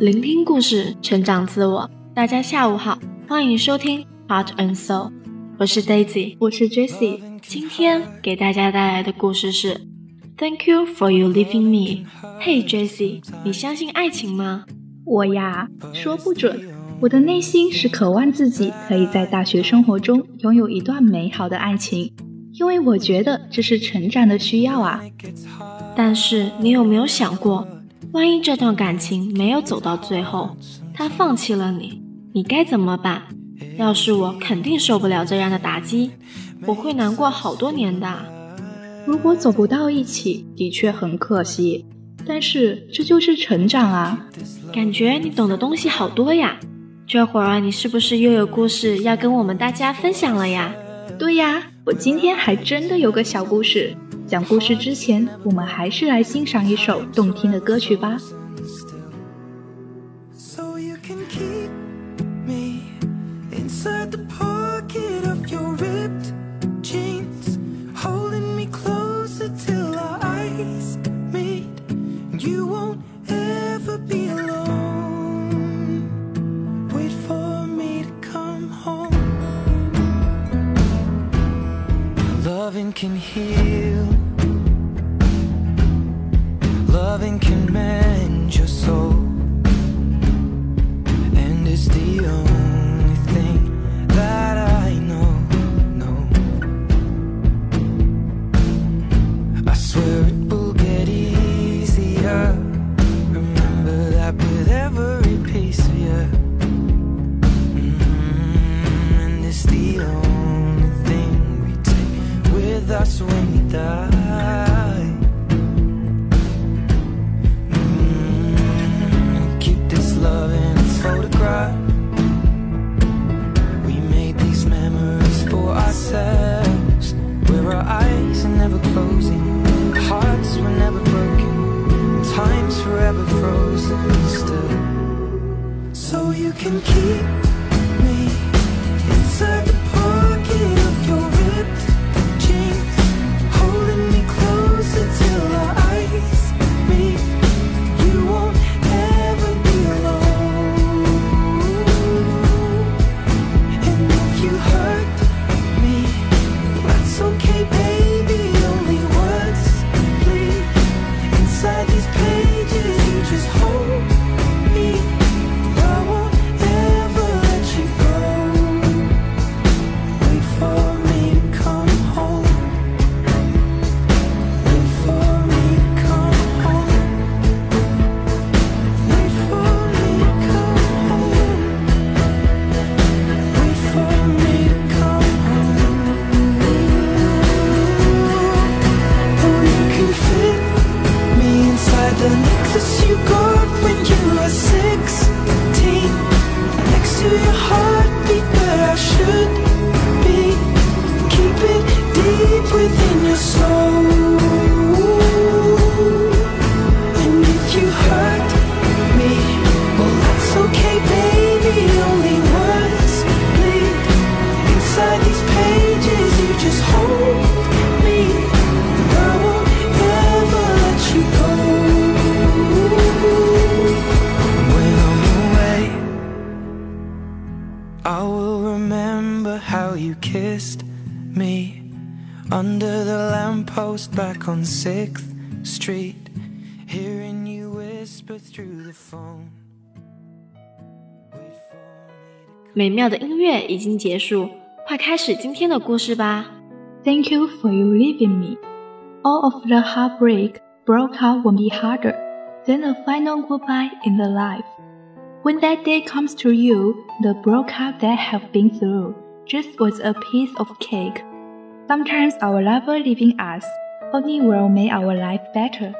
聆听故事，成长自我。大家下午好，欢迎收听 Heart and Soul，我是 Daisy，我是 Jessie。今天给大家带来的故事是 Thank you for you leaving me。Hey Jessie，你相信爱情吗？我呀，说不准。我的内心是渴望自己可以在大学生活中拥有一段美好的爱情，因为我觉得这是成长的需要啊。但是你有没有想过？万一这段感情没有走到最后，他放弃了你，你该怎么办？要是我，肯定受不了这样的打击，我会难过好多年的。如果走不到一起，的确很可惜，但是这就是成长啊！感觉你懂的东西好多呀，这会儿你是不是又有故事要跟我们大家分享了呀？对呀，我今天还真的有个小故事。讲故事之前，我们还是来欣赏一首动听的歌曲吧。Can heal. With us when we die. Mm, keep this love in its photograph. We made these memories for ourselves, where our eyes are never closing, hearts were never broken, time's forever frozen still. So you can keep Wait kissed me under the lamppost back on 6th Street, hearing you whisper through the phone. Wait for me to 美妙的音乐已经结束，快开始今天的故事吧。 Thank you for you leaving me. All of the heartbreak broke out won't be harder than a final goodbye in the life. When that day comes to you, the breakup that have been through just was a piece of cake. Sometimes our lover leaving us only will make our life better.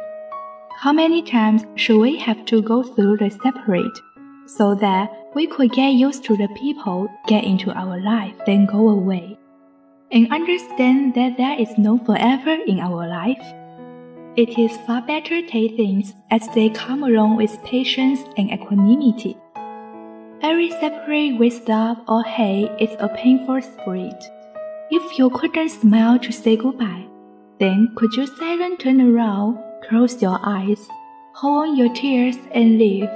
How many times should we have to go through the separate so that we could get used to the people get into our life then go away? and understand that there is no forever in our life. It is far better to take things as they come along with patience and equanimity. Every separate with love or hate is a painful spirit. If you couldn't smile to say goodbye, then could you silently turn around, close your eyes, hold on your tears and leave?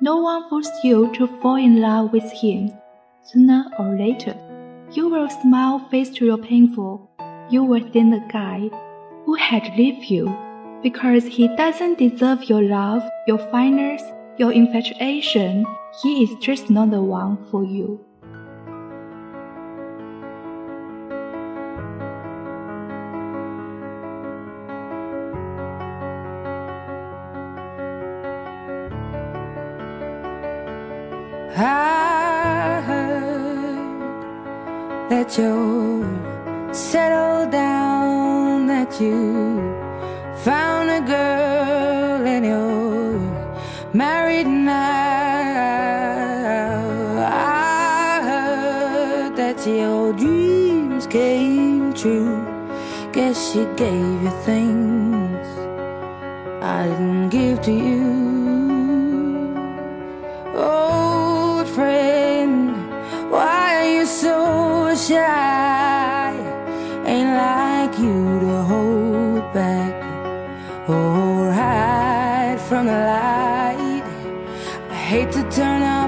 No one forced you to fall in love with him. Sooner or later, you will smile face to your painful. You will thank the guy who had left you because he doesn't deserve your love, your fineness, your infatuation. He is just not the one for you. I heard that you're settled down, that you found a girl and you're married now. Dreams came true. Guess she gave you things I didn't give to you. Old friend, why are you so shy?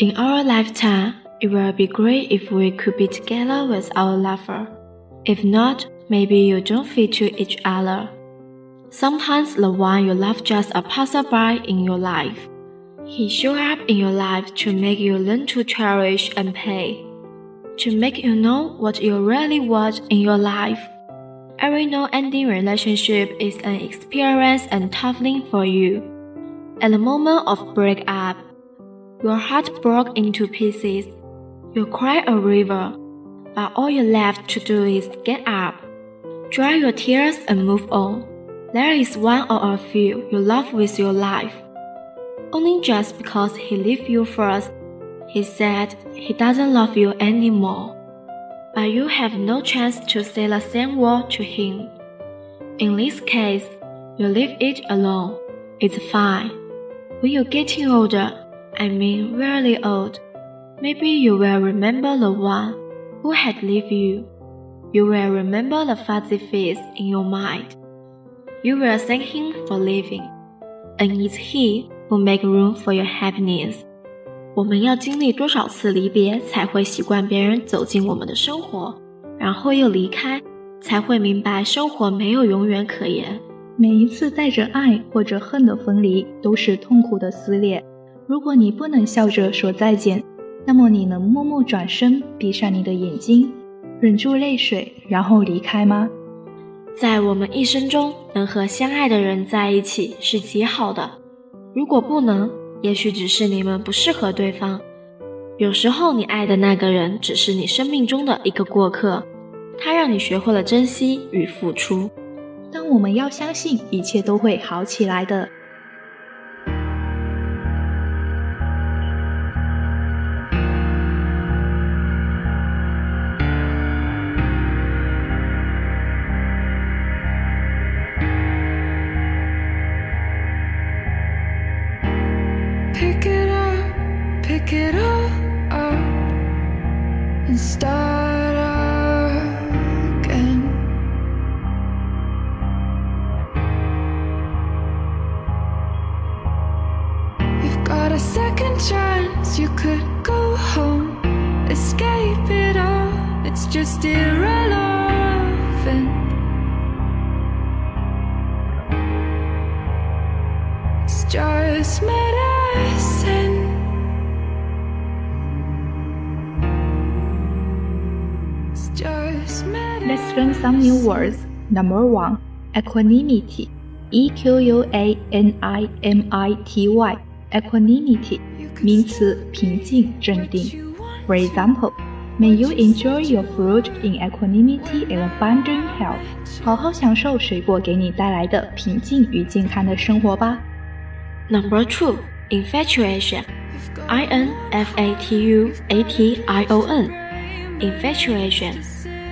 In our lifetime, it will be great if we could be together with our lover. If not, maybe you don't fit to each other. Sometimes the one you love just a passerby in your life. He show up in your life to make you learn to cherish and pay, to make you know what you really want in your life. Every no-ending relationship is an experience and toughening for you. At the moment of breakup, your heart broke into pieces. You cry a river, but all you're left to do is get up, dry your tears and move on. There is one or a few you love with your life. Only just because he left you first, he said he doesn't love you anymore. But you have no chance to say the same word to him. In this case, you leave it alone. It's fine. When you're getting older, I mean really old, maybe you will remember the one who had left you. You will remember the fuzzy face in your mind. You will thank him for leaving, and it's he who make room for your happiness. 我们要经历多少次离别，才会习惯别人走进我们的生活，然后又离开，才会明白生活没有永远可言。每一次带着爱或者恨的分离，都是痛苦的撕裂。 如果你不能笑着说再见，那么你能默默转身，闭上你的眼睛，忍住泪水，然后离开吗？在我们一生中，能和相爱的人在一起是极好的。如果不能，也许只是你们不适合对方。有时候，你爱的那个人只是你生命中的一个过客，他让你学会了珍惜与付出。但我们要相信，一切都会好起来的。A second chance, you could go home, escape it all, it's just irrelevant. It's just medicine. It's just medicine. Let's learn some new words. Number one, equanimity. E Q U A N I M I T Y. Equanimity 名词，平静、镇定。For example, may you enjoy your fruit in equanimity and abundant health. 好好享受水果给你带来的平静与健康的生活吧。 Number two, infatuation. I N F A T U A T I O N. Infatuation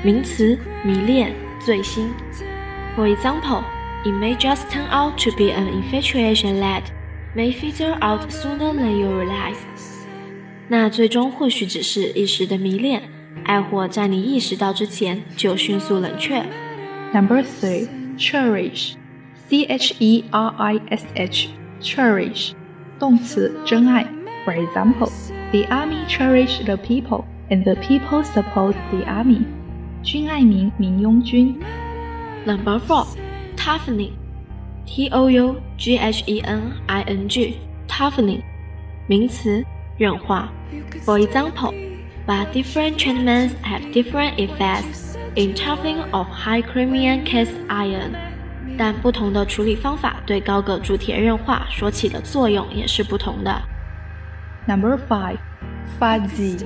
名词，迷恋、醉心。For example, it may just turn out to be an infatuation that may fizzle out sooner than you realize. 那最终或许只是一时的迷恋，爱火在你意识到之前就迅速冷却。 Number three, cherish. C H E R I S H. Cherish. 动词，珍爱。For example, the army cherish the people, and the people support the army. 军爱民，民拥军。 Number four, toughening. Toughening, 名词，软化。For example, example，but different treatments have different effects in toughening of high chromium cast five, fuzzy,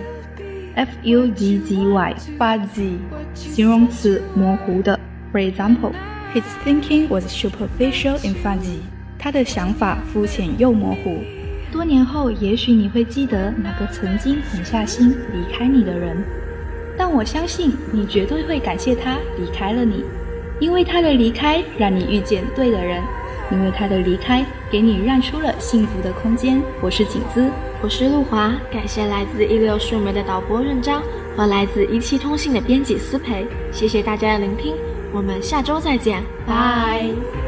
f u z z y, fuzzy, 形容词，模糊的。For example。His thinking was superficial and fuzzy. 他的想法肤浅又模糊。多年后，也许你会记得那个曾经狠下心离开你的人，但我相信你绝对会感谢他离开了你，因为他的离开让你遇见对的人，因为他的离开给你让出了幸福的空间。我是景姿。我是陆华，感谢来自一六数媒的导播任章和来自一期通信的编辑思培，谢谢大家的聆听，我们下周再见，拜。